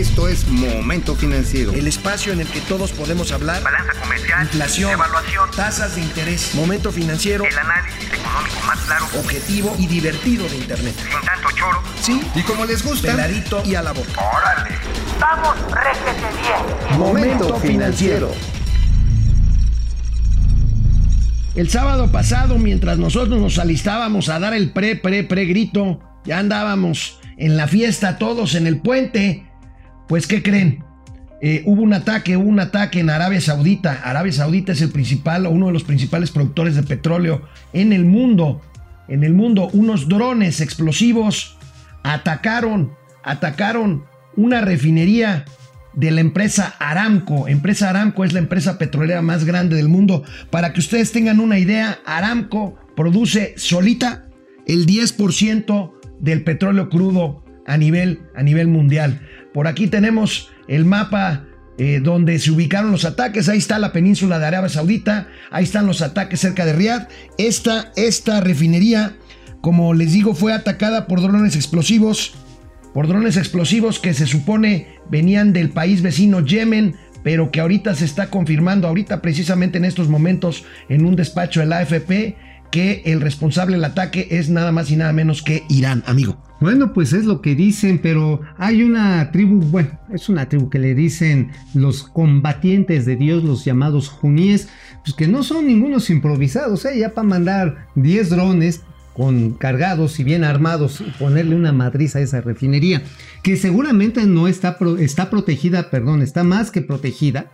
Esto es Momento Financiero. El espacio en el que todos podemos hablar. Balanza comercial. Inflación. Evaluación. Tasas de interés. Momento Financiero. El análisis económico más claro. Objetivo y divertido de Internet. Sin tanto choro. Sí. Y como les gusta. Peladito y a la boca. ¡Órale! ¡Vamos, réjete bien! Momento Financiero. El sábado pasado, mientras nosotros nos alistábamos a dar el pre, pre, pre grito, ya andábamos en la fiesta todos en el puente. Pues, ¿qué creen? Eh, hubo un ataque, hubo un ataque en Arabia Saudita. Arabia Saudita es el principal uno de los principales productores de petróleo en el mundo. En el mundo, unos drones explosivos atacaron, atacaron una refinería de la empresa Aramco. Empresa Aramco es la empresa petrolera más grande del mundo. Para que ustedes tengan una idea, Aramco produce solita el 10% del petróleo crudo a nivel, a nivel mundial. Por aquí tenemos el mapa eh, donde se ubicaron los ataques. Ahí está la península de Arabia Saudita. Ahí están los ataques cerca de Riyadh. Esta, esta refinería, como les digo, fue atacada por drones explosivos. Por drones explosivos que se supone venían del país vecino Yemen, pero que ahorita se está confirmando, ahorita precisamente en estos momentos, en un despacho de la AFP, que el responsable del ataque es nada más y nada menos que Irán, amigo. Bueno, pues es lo que dicen, pero hay una tribu, bueno, es una tribu que le dicen los combatientes de Dios, los llamados juníes, pues que no son ningunos improvisados, ¿eh? ya para mandar 10 drones con cargados y bien armados y ponerle una madriz a esa refinería, que seguramente no está, está protegida, perdón, está más que protegida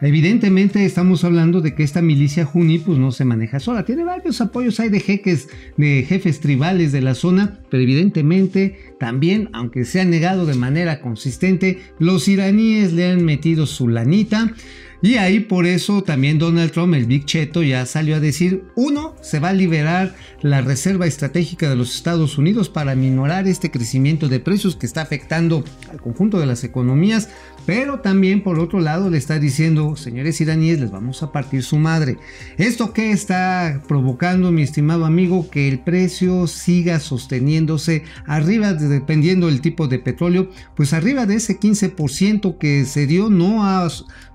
Evidentemente estamos hablando de que esta milicia Juni pues no se maneja sola, tiene varios apoyos, hay de jeques, de jefes tribales de la zona, pero evidentemente también, aunque se ha negado de manera consistente, los iraníes le han metido su lanita. Y ahí por eso también Donald Trump, el Big Cheto, ya salió a decir, uno, se va a liberar la reserva estratégica de los Estados Unidos para minorar este crecimiento de precios que está afectando al conjunto de las economías, pero también por otro lado le está diciendo, señores iraníes, les vamos a partir su madre. ¿Esto qué está provocando, mi estimado amigo? Que el precio siga sosteniéndose arriba, dependiendo del tipo de petróleo, pues arriba de ese 15% que se dio, no,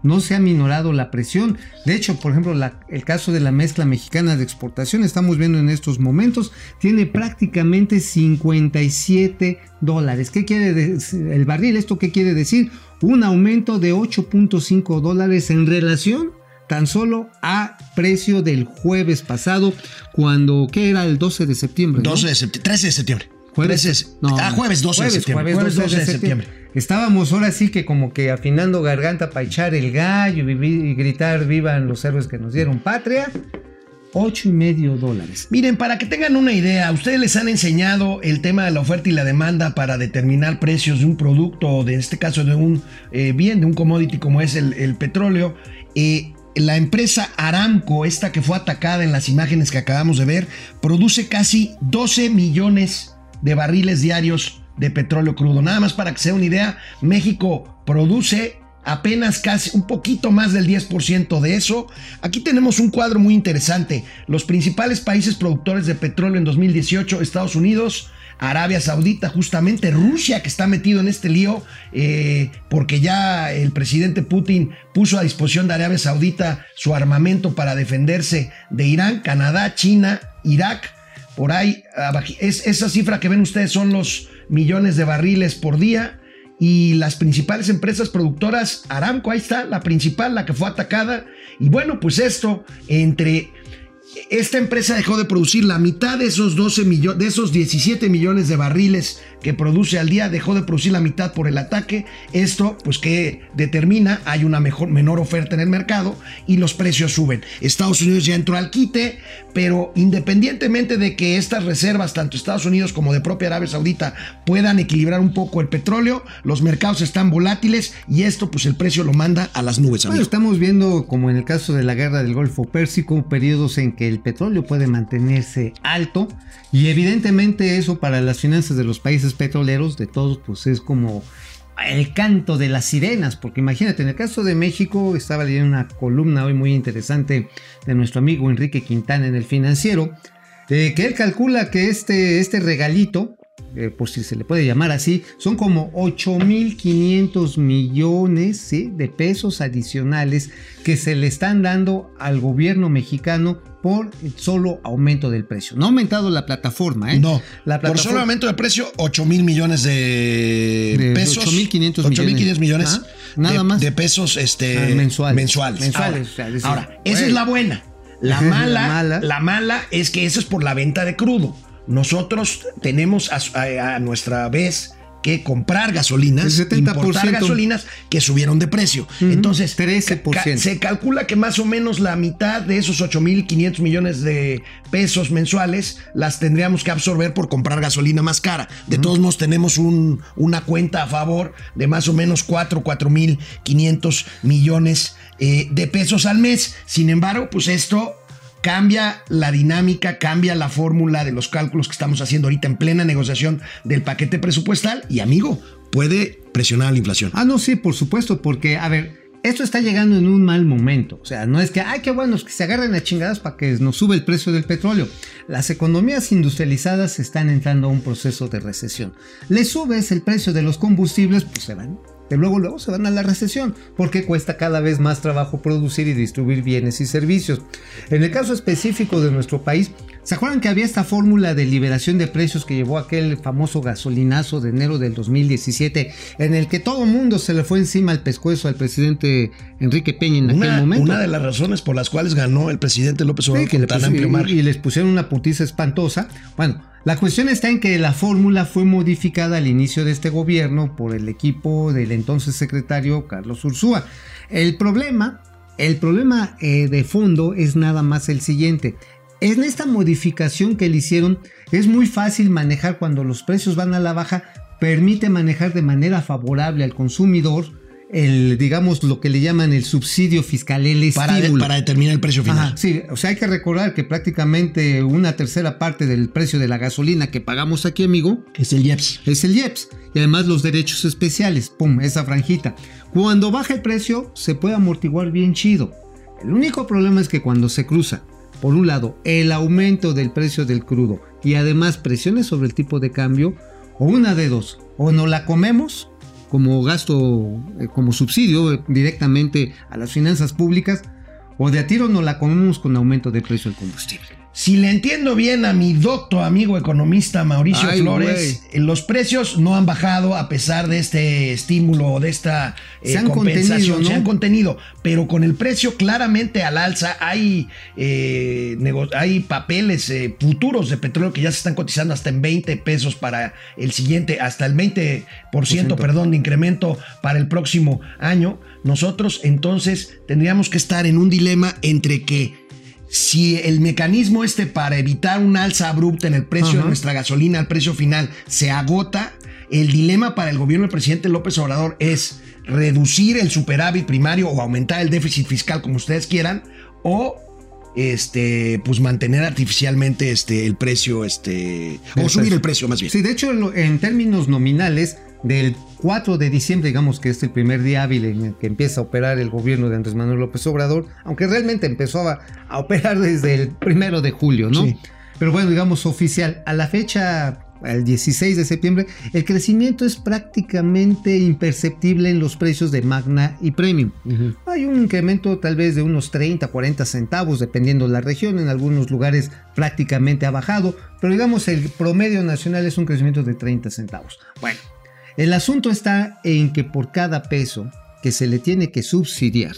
no se ha minorado la presión. De hecho, por ejemplo, el caso de la mezcla mexicana de exportación, estamos viendo en estos momentos, tiene prácticamente 57 dólares. ¿Qué quiere decir el barril? ¿Esto qué quiere decir? un aumento de 8.5 dólares en relación tan solo a precio del jueves pasado, cuando, ¿qué era? El 12 de septiembre. 12 de septiembre, 13 de septiembre. Jueves, no, ah, jueves 12 de septiembre. Jueves, 12, de, septiembre. Estábamos ahora sí que como que afinando garganta para echar el gallo y, y gritar vivan los héroes que nos dieron patria. 8 y medio dólares. Miren, para que tengan una idea, ustedes les han enseñado el tema de la oferta y la demanda para determinar precios de un producto, o de este caso de un eh, bien, de un commodity como es el, petróleo. Eh, la empresa Aramco, esta que fue atacada en las imágenes que acabamos de ver, produce casi 12 millones de barriles diarios de petróleo crudo. Nada más para que sea una idea, México produce apenas casi un poquito más del 10% de eso. Aquí tenemos un cuadro muy interesante. Los principales países productores de petróleo en 2018, Estados Unidos, Arabia Saudita, justamente Rusia que está metido en este lío eh, porque ya el presidente Putin puso a disposición de Arabia Saudita su armamento para defenderse de Irán, Canadá, China, Irak. Por ahí, es, esa cifra que ven ustedes son los millones de barriles por día y las principales empresas productoras, Aramco, ahí está, la principal, la que fue atacada. Y bueno, pues esto, entre esta empresa dejó de producir la mitad de esos 12 millones, de esos 17 millones de barriles que produce al día, dejó de producir la mitad por el ataque. Esto, pues que determina, hay una mejor, menor oferta en el mercado y los precios suben. Estados Unidos ya entró al quite, pero independientemente de que estas reservas, tanto Estados Unidos como de propia Arabia Saudita, puedan equilibrar un poco el petróleo, los mercados están volátiles y esto, pues el precio lo manda a las nubes. Bueno, estamos viendo, como en el caso de la guerra del Golfo Pérsico, periodos en que el petróleo puede mantenerse alto y evidentemente eso para las finanzas de los países petroleros, de todos, pues es como el canto de las sirenas, porque imagínate, en el caso de México, estaba leyendo una columna hoy muy interesante de nuestro amigo Enrique Quintana en el financiero, que él calcula que este, este regalito, eh, por si se le puede llamar así, son como 8.500 millones ¿sí? de pesos adicionales que se le están dando al gobierno mexicano por el solo aumento del precio. No ha aumentado la plataforma, ¿eh? No, la por solo aumento de precio, 8 mil millones de, De pesos. 8,500 8,500 millones. Ajá, nada de, más. de pesos este, Ah, mensuales. mensuales. Mensuales, Ahora, o sea, decir, ahora, esa es la buena. La La mala, mala. la mala es que eso es por la venta de crudo. Nosotros tenemos a, a- a nuestra vez que comprar gasolinas, El 70%. importar gasolinas que subieron de precio. Entonces, 13%. ca- se calcula que más o menos la mitad de esos 8.500 millones de pesos mensuales las tendríamos que absorber por comprar gasolina más cara. De todos modos, tenemos un- una cuenta a favor de más o menos 4, 4.500 millones eh, de pesos al mes. Sin embargo, pues esto cambia la dinámica, cambia la fórmula de los cálculos que estamos haciendo ahorita en plena negociación del paquete presupuestal y amigo, puede presionar a la inflación. Ah, no, sí, por supuesto, porque, a ver, esto está llegando en un mal momento. O sea, no es que, ay, qué bueno, que se agarren a chingadas para que nos sube el precio del petróleo. Las economías industrializadas están entrando a un proceso de recesión. Le subes el precio de los combustibles, pues se van. De luego, luego se van a la recesión, porque cuesta cada vez más trabajo producir y distribuir bienes y servicios. En el caso específico de nuestro país, ¿se acuerdan que había esta fórmula de liberación de precios que llevó aquel famoso gasolinazo de enero del 2017, en el que todo mundo se le fue encima al pescuezo al presidente Enrique Peña en aquel momento? una de las razones por las cuales ganó el presidente López Obrador Sí, que con tan amplio margen. y les pusieron una putiza espantosa. Bueno, la cuestión está en que la fórmula fue modificada al inicio de este gobierno por el equipo del entonces secretario Carlos Ursúa. El problema, el problema eh, de fondo es nada más el siguiente. En esta modificación que le hicieron es muy fácil manejar cuando los precios van a la baja, permite manejar de manera favorable al consumidor el, digamos, lo que le llaman el subsidio fiscal, el para, de- para determinar el precio final. Ajá, sí, o sea, hay que recordar que prácticamente una tercera parte del precio de la gasolina que pagamos aquí, amigo, Es el IEPS. es el IEPS. Y además los derechos especiales, pum, esa franjita. Cuando baja el precio, se puede amortiguar bien chido. El único problema es que cuando se cruza, por un lado, el aumento del precio del crudo y además presiones sobre el tipo de cambio, o una de dos, o no la comemos como gasto, eh, como subsidio directamente a las finanzas públicas, o de a tiro no la comemos con aumento de precio del combustible. Si le entiendo bien a mi docto amigo economista Mauricio Ay, Flores, eh, los precios no han bajado a pesar de este estímulo o de esta eh, Se han compensación, se han contenido, pero con el precio claramente al alza hay, eh, hay papeles eh, futuros de petróleo que ya se están cotizando hasta en 20 pesos para el siguiente, hasta el 20%, perdón, de incremento para el próximo año. Nosotros entonces tendríamos que estar en un dilema entre que si el mecanismo este para evitar un alza abrupta en el precio de nuestra gasolina al precio final se agota, el dilema para el gobierno del presidente López Obrador es reducir el superávit primario o aumentar el déficit fiscal como ustedes quieran o este pues mantener artificialmente este el precio este o subir el precio más bien. Sí, de hecho, en términos nominales, del 4 de diciembre, digamos que es el primer día hábil en el que empieza a operar el gobierno de Andrés Manuel López Obrador, aunque realmente empezó a, a operar desde el primero de julio, ¿no? Sí. Pero bueno, digamos oficial, a la fecha, el 16 de septiembre, el crecimiento es prácticamente imperceptible en los precios de Magna y Premium. Hay un incremento tal vez de unos 30, 40 centavos, dependiendo de la región. En algunos lugares prácticamente ha bajado, pero digamos el promedio nacional es un crecimiento de 30 centavos. Bueno, el asunto está en que por cada peso que se le tiene que subsidiar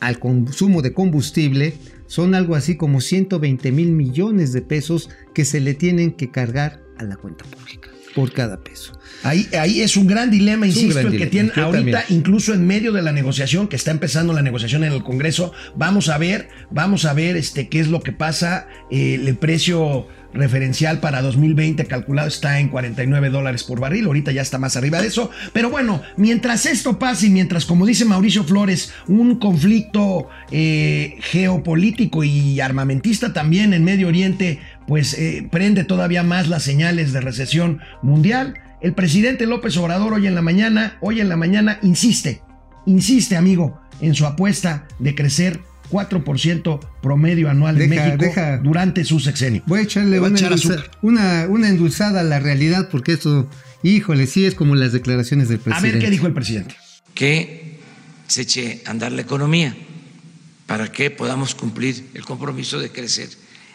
al consumo de combustible, son algo así como 120 mil millones de pesos que se le tienen que cargar a la cuenta pública por cada peso. Ahí, ahí es un gran dilema, Es insisto, gran el que dilema. tienen Yo ahorita, también. incluso en medio de la negociación, que está empezando la negociación en el Congreso, vamos a ver, vamos a ver este, qué es lo que pasa. Eh, el precio referencial para 2020 calculado está en 49 dólares por barril, ahorita ya está más arriba de eso. Pero bueno, mientras esto pase y mientras, como dice Mauricio Flores, un conflicto eh, geopolítico y armamentista también en Medio Oriente, pues eh, prende todavía más las señales de recesión mundial. El presidente López Obrador hoy en la mañana, hoy en la mañana insiste, insiste amigo, en su apuesta de crecer 4% promedio anual en Deja- México deja. durante su sexenio. Voy a echarle voy a una, echar endulza- azúcar. una, una endulzada a la realidad porque esto, híjole, sí es como las declaraciones del A presidente. ver qué dijo el presidente. que se eche a andar la economía para que podamos cumplir el compromiso de crecer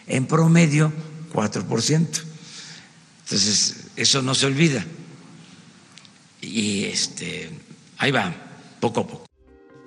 en promedio 4%. Entonces, eso no se olvida. Y este, ahí va, poco a poco.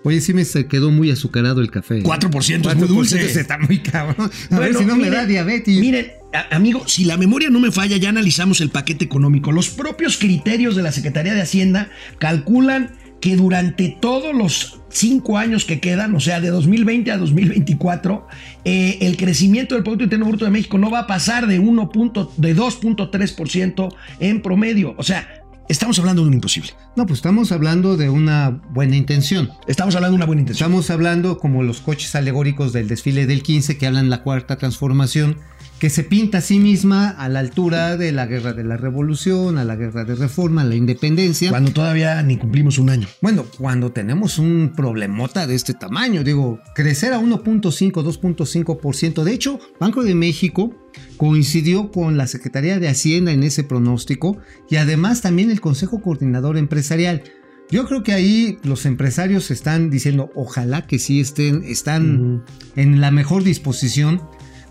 Oye, sí me quedó muy azucarado el café. 4% es muy dulce. Está muy cabrón. A ver Bueno, si no me da diabetes. Miren, amigo, si la memoria no me falla, ya analizamos el paquete económico. Los propios criterios de la Secretaría de Hacienda calculan que durante todos los cinco años que quedan, o sea, de 2020 a 2024, eh, el crecimiento del Producto Interno Bruto de México no va a pasar de 1. punto- de 2.3% en promedio. O sea, estamos hablando de un imposible. No, pues estamos hablando de una buena intención. Estamos hablando de una buena intención. Estamos hablando como los coches alegóricos del desfile del 15 que hablan la cuarta transformación, que se pinta a sí misma a la altura de la guerra de la revolución, a la guerra de reforma, a la independencia. Cuando todavía ni cumplimos un año. Bueno, cuando tenemos un problemota de este tamaño, digo, crecer a 1.5, 2.5%. De hecho, Banco de México coincidió con la Secretaría de Hacienda en ese pronóstico y además también el Consejo Coordinador Empresarial. Yo creo que ahí los empresarios están diciendo, ojalá que sí estén, están en la mejor disposición,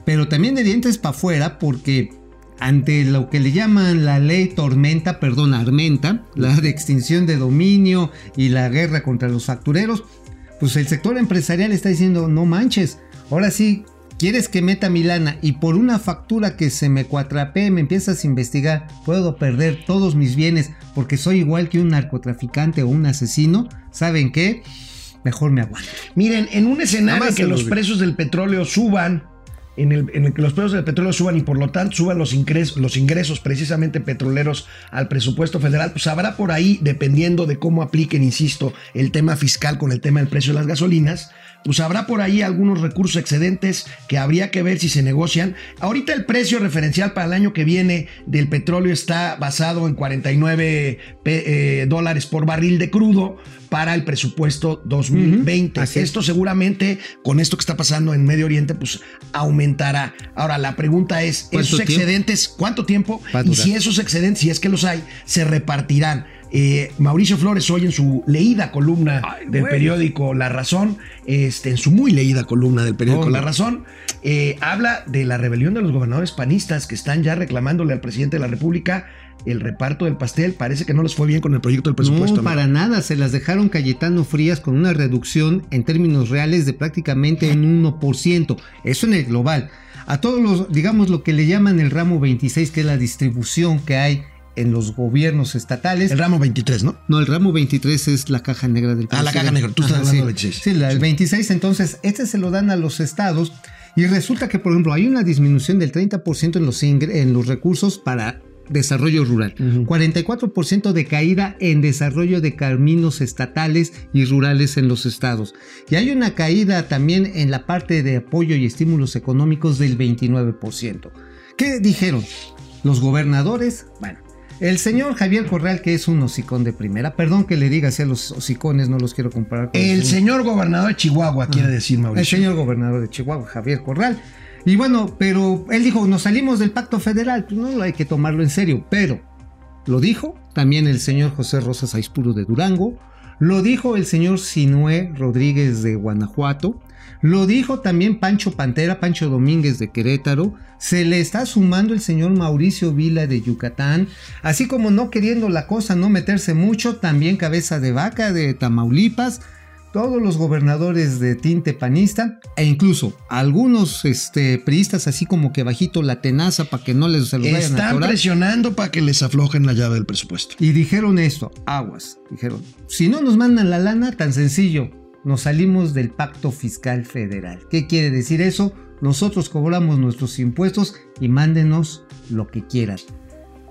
pero también de dientes para afuera porque ante lo que le llaman la ley tormenta, perdón, armenta, la de extinción de dominio y la guerra contra los factureros, pues el sector empresarial está diciendo, no manches, ahora sí, quieres que meta mi lana y por una factura que se me cuatrapee me empiezas a investigar, puedo perder todos mis bienes porque soy igual que un narcotraficante o un asesino, ¿saben qué? Mejor me aguanto. Miren, en un escenario en que los precios del petróleo suban, en el, en el que los precios del petróleo suban y por lo tanto suban los ingresos, los ingresos precisamente petroleros al presupuesto federal, pues habrá por ahí, dependiendo de cómo apliquen, insisto, el tema fiscal con el tema del precio de las gasolinas, pues habrá por ahí algunos recursos excedentes que habría que ver si se negocian. Ahorita el precio referencial para el año que viene del petróleo está basado en 49 pe- eh, dólares por barril de crudo para el presupuesto 2020. Ujú, así es. Esto seguramente con esto que está pasando en Medio Oriente pues aumentará. Ahora la pregunta es, ¿Cuánto esos tiempo? excedentes, ¿cuánto tiempo? Y si esos excedentes, si es que los hay, se repartirán. Eh, Mauricio Flores hoy en su leída columna del periódico La Razón, este, en su muy leída columna del periódico Oh. La Razón, eh, habla de la rebelión de los gobernadores panistas que están ya reclamándole al presidente de la República el reparto del pastel. Parece que no les fue bien con el proyecto del presupuesto. No, amigo. para nada, se las dejaron Cayetano Frías con una reducción en términos reales de prácticamente un 1%. Eso en el global. A todos los, digamos, lo que le llaman el ramo 26, que es la distribución que hay en los gobiernos estatales. El ramo 23, ¿no? No, el ramo 23 es la caja negra del Ah, la caja negra, tú estás Ajá, hablando sí. del 26. Sí, la- el 26, entonces, este se lo dan a los estados y resulta que, por ejemplo, hay una disminución del 30% en los, en los recursos para desarrollo rural, 44% de caída en desarrollo de caminos estatales y rurales en los estados. Y hay una caída también en la parte de apoyo y estímulos económicos del 29%. ¿Qué dijeron? Los gobernadores, bueno, el señor Javier Corral, que es un hocicón de primera, perdón que le diga así a los hocicones, no los quiero comparar con El señor gobernador de Chihuahua, quiere decir el Mauricio. señor gobernador de Chihuahua, Javier Corral. Y bueno, pero él dijo, nos salimos del pacto federal, pues no hay que tomarlo en serio, pero lo dijo también el señor José Rosas Aispuro de Durango, lo dijo el señor Sinué Rodríguez de Guanajuato, lo dijo también Pancho Pantera, Pancho Domínguez de Querétaro, se le está sumando el señor Mauricio Vila de Yucatán, así como no queriendo la cosa no meterse mucho, también Cabeza de Vaca de Tamaulipas, todos los gobernadores de tinte panista e incluso algunos este, priistas así como que bajito la tenaza para que no les se los vayan a Están atorar. presionando para que les aflojen la llave del presupuesto. Y dijeron esto, aguas, dijeron, si no nos mandan la lana, tan sencillo, nos salimos del pacto fiscal federal. ¿Qué quiere decir eso? Nosotros cobramos nuestros impuestos y mándenos lo que quieran.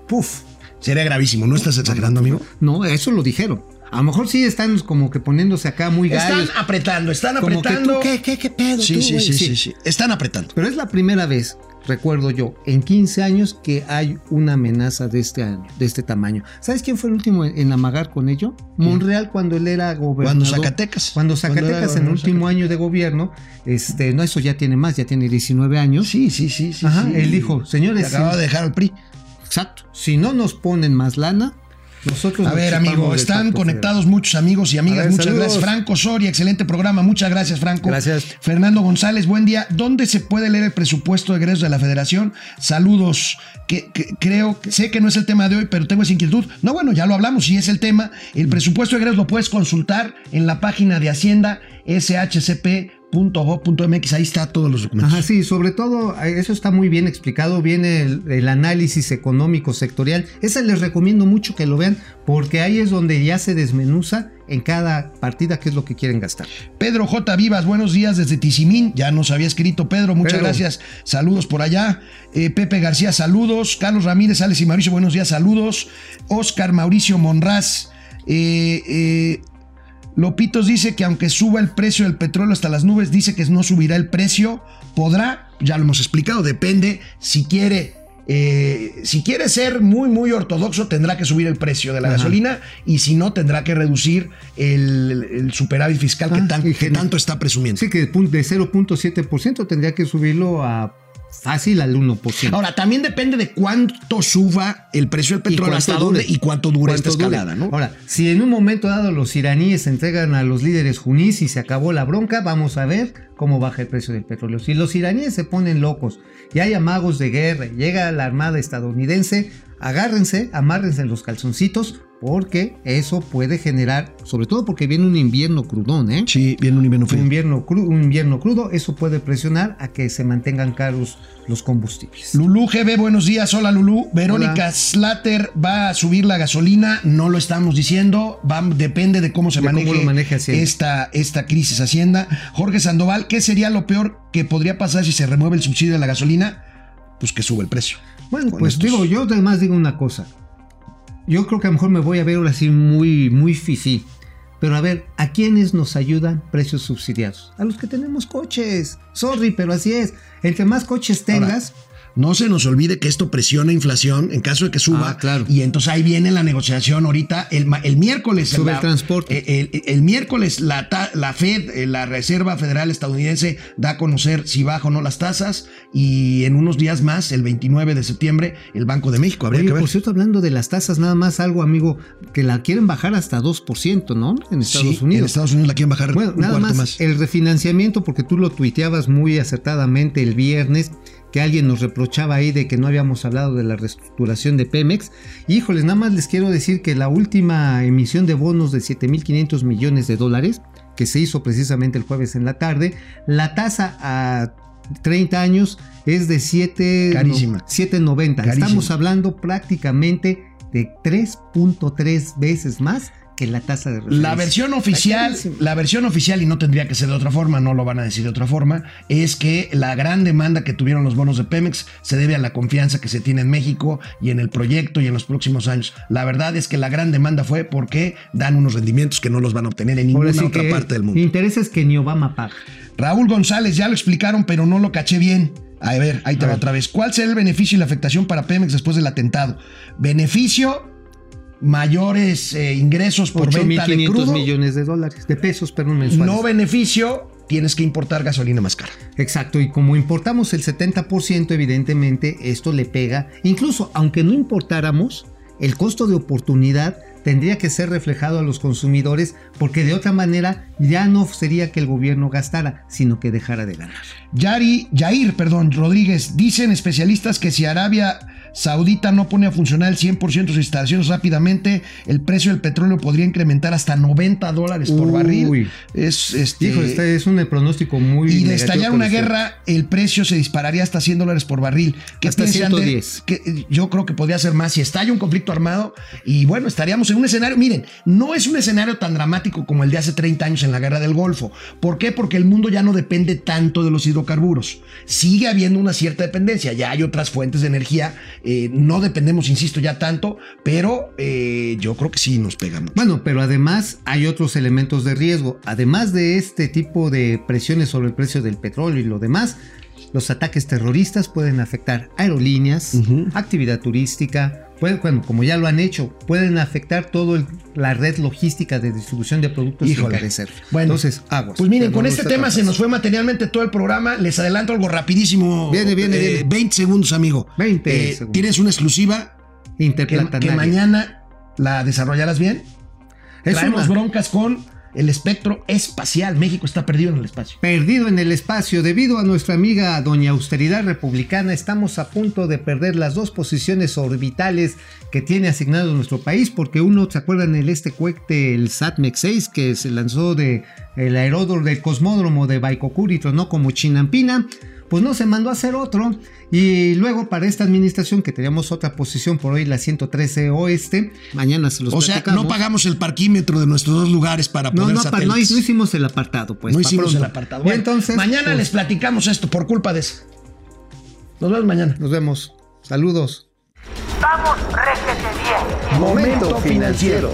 Puf, Sería gravísimo, ¿no estás exagerando, amigo? no, eso lo dijeron. A lo mejor sí están como que poniéndose acá muy Están gallos. apretando, están como que apretando. tú, ¿qué, qué, qué pedo? Sí, tú, sí, sí, sí, sí. Están apretando. Pero es la primera vez recuerdo yo, en 15 años que hay una amenaza de este año, de este tamaño. ¿Sabes quién fue el último en, amagar con ello? Monreal cuando él era gobernador. Cuando Zacatecas. Cuando Zacatecas en el último año de gobierno, este, no, eso ya tiene más, ya tiene 19 años. Sí, sí, sí, sí. Ajá, sí. él dijo, señores, Que acababa sí. de dejar al PRI. Exacto. Si no nos ponen más lana, nosotros A ver, amigo, están conectados muchos amigos y amigas. Ver, Muchas saludos. gracias. Franco Soria, excelente programa. Muchas gracias, Franco. Gracias. Fernando González, buen día. ¿Dónde se puede leer el presupuesto de egresos de la Federación? Saludos. Que, que- creo que sé que no es el tema de hoy, pero tengo esa inquietud. No, bueno, ya lo hablamos, si es el tema. El presupuesto de egresos lo puedes consultar en la página de Hacienda shcp.gov.mx. Ahí está todos los documentos. Ajá, sí, sobre todo eh, eso está muy bien explicado, viene el, el análisis económico sectorial. Ese les recomiendo mucho que lo vean porque ahí es donde ya se desmenuza en cada partida qué es lo que quieren gastar. Pedro J. Vivas, buenos días desde Tizimín. Ya nos había escrito Pedro, muchas Pedro. gracias. Saludos por allá. Eh, Pepe García, saludos. Carlos Ramírez, Alex y Mauricio, buenos días, saludos. Oscar Mauricio Monraz. Eh, eh, Lopitos dice que aunque suba el precio del petróleo hasta las nubes, dice que no subirá el precio. Podrá, ya lo hemos explicado, depende si quiere. eh, si quiere ser muy, muy ortodoxo, tendrá que subir el precio de la Ajá. gasolina y si no, tendrá que reducir el, el superávit fiscal que, Ah, tan- sí, que tanto está presumiendo. Así que de 0.7% tendría que subirlo a fácil al 1%. Ahora, también depende de cuánto suba el precio del ¿Y petróleo, hasta dónde y cuánto dura esta escalada, ¿no? Ahora, si en un momento dado los iraníes se entregan a los líderes juníes y se acabó la bronca, vamos a ver cómo baja el precio del petróleo. Si los iraníes se ponen locos y hay amagos de guerra, y llega la armada estadounidense, agárrense, amárrense en los calzoncitos, porque eso puede generar, sobre todo porque viene un invierno crudón, ¿eh? Sí, viene un invierno Un frío. invierno, cru- un invierno crudo, eso puede presionar a que se mantengan caros los combustibles. Lulú GB, buenos días. Hola Lulú. Verónica Hola. Slater va a subir la gasolina. No lo estamos diciendo. Va, depende de cómo se De maneje, esta, esta crisis Hacienda. Jorge Sandoval, ¿qué sería lo peor que podría pasar si se remueve el subsidio de la gasolina? Pues que sube el precio. Bueno, Con pues estos- digo, yo además digo una cosa. Yo creo que a lo mejor me voy a ver ahora sí muy, muy fifí. Pero a ver, ¿a quiénes nos ayudan precios subsidiados? A los que tenemos coches. Sorry, pero así es. Entre más coches tengas, No se nos olvide que esto presiona inflación en caso de que suba. Ah, claro. Y entonces ahí viene la negociación ahorita. El, el miércoles. Sube la- el transporte. eh, El, el miércoles la, la Fed, eh, la Reserva Federal Estadounidense, da a conocer si baja o no las tasas. Y en unos días más, el 29 de septiembre, el Banco de México. Habría Oye, que ver. por cierto, hablando de las tasas, nada más algo, amigo, que la quieren bajar hasta 2%, ¿no? En Estados Sí, Unidos. En Estados Unidos la quieren bajar Bueno, un nada más, más. el refinanciamiento, porque tú lo tuiteabas muy acertadamente el viernes, que alguien nos reprochaba ahí de que no habíamos hablado de la reestructuración de Pemex. Híjoles, nada más les quiero decir que la última emisión de bonos de 7.500 millones de dólares, que se hizo precisamente el jueves en la tarde, la tasa a 30 años es de 7, Carísima. 7.90. Carísima. Estamos hablando prácticamente de 3.3 veces más que la tasa de referencia. La versión oficial, la versión oficial, y no tendría que ser de otra forma, no lo van a decir de otra forma, es que la gran demanda que tuvieron los bonos de Pemex se debe a la confianza que se tiene en México y en el proyecto y en los próximos años. La verdad es que la gran demanda fue porque dan unos rendimientos que no los van a obtener en ninguna otra que parte del mundo. Intereses que ni Obama paga. Raúl González, ya lo explicaron, pero no lo caché bien. A ver, ahí te va otra vez. ¿Cuál será el beneficio y la afectación para Pemex después del atentado? Beneficio, mayores eh, ingresos por venta de 8.500 crudo. millones de dólares, de pesos, perdón, mensuales. No beneficio, tienes que importar gasolina más cara. Exacto, y como importamos el 70%, evidentemente esto le pega, incluso aunque no importáramos, el costo de oportunidad tendría que ser reflejado a los consumidores porque de otra manera ya no sería que el gobierno gastara, sino que dejara de ganar. Yari, Yair, perdón, Rodríguez, dicen especialistas que si Arabia Saudita no pone a funcionar el 100% de sus instalaciones rápidamente, el precio del petróleo podría incrementar hasta 90 dólares por Uy. barril. Es, este, Hijo, este es un pronóstico muy... y de estallar una guerra, el precio se dispararía hasta 100 dólares por barril. ¿Qué Hasta piensan de- 110. que, eh, yo creo que podría ser más si estalla un conflicto armado. Y bueno, estaríamos en un escenario. Miren, no es un escenario tan dramático como el de hace 30 años en la guerra del Golfo. ¿Por qué? Porque el mundo ya no depende tanto de los hidrocarburos. Sigue habiendo una cierta dependencia. Ya hay otras fuentes de energía. Eh, no dependemos, insisto, ya tanto. Pero eh, yo creo que sí nos pega mucho. Bueno, pero además hay otros elementos de riesgo. Además de este tipo de presiones sobre el precio del petróleo y lo demás, Los ataques terroristas pueden afectar aerolíneas, actividad turística, pueden, bueno, como ya lo han hecho, pueden afectar toda la red logística de distribución de productos y. Bueno, Entonces, aguas. Pues miren, Que con este tema se nos fue materialmente todo el programa. Les adelanto algo rapidísimo. Viene, viene, viene. 20 segundos, amigo. 20 Eh, segundos. Tienes una exclusiva que, Interplanetaria. que mañana la desarrollarás bien. Es Traemos una- broncas con el espectro espacial. México está perdido en el espacio. Perdido en el espacio debido a nuestra amiga Doña Austeridad Republicana, estamos a punto de perder las dos posiciones orbitales que tiene asignado nuestro país, porque uno, ¿se acuerdan el este cohete, el SATMEX 6, que se lanzó de el aeródromo del cosmódromo de Baikokuri tronó como chinampina? Pues no se mandó a hacer otro. Y luego para esta administración, que teníamos otra posición por hoy, la 113 Oeste, mañana se los O sea, no pagamos el parquímetro de nuestros dos lugares para No, poner no, pa- no, satélites. no hicimos el apartado, pues. No hicimos pronto. el apartado. Bueno, entonces, mañana pues, les platicamos esto por culpa de eso. Nos vemos mañana. Nos vemos. Saludos. Vamos, réjete bien. Momento financiero.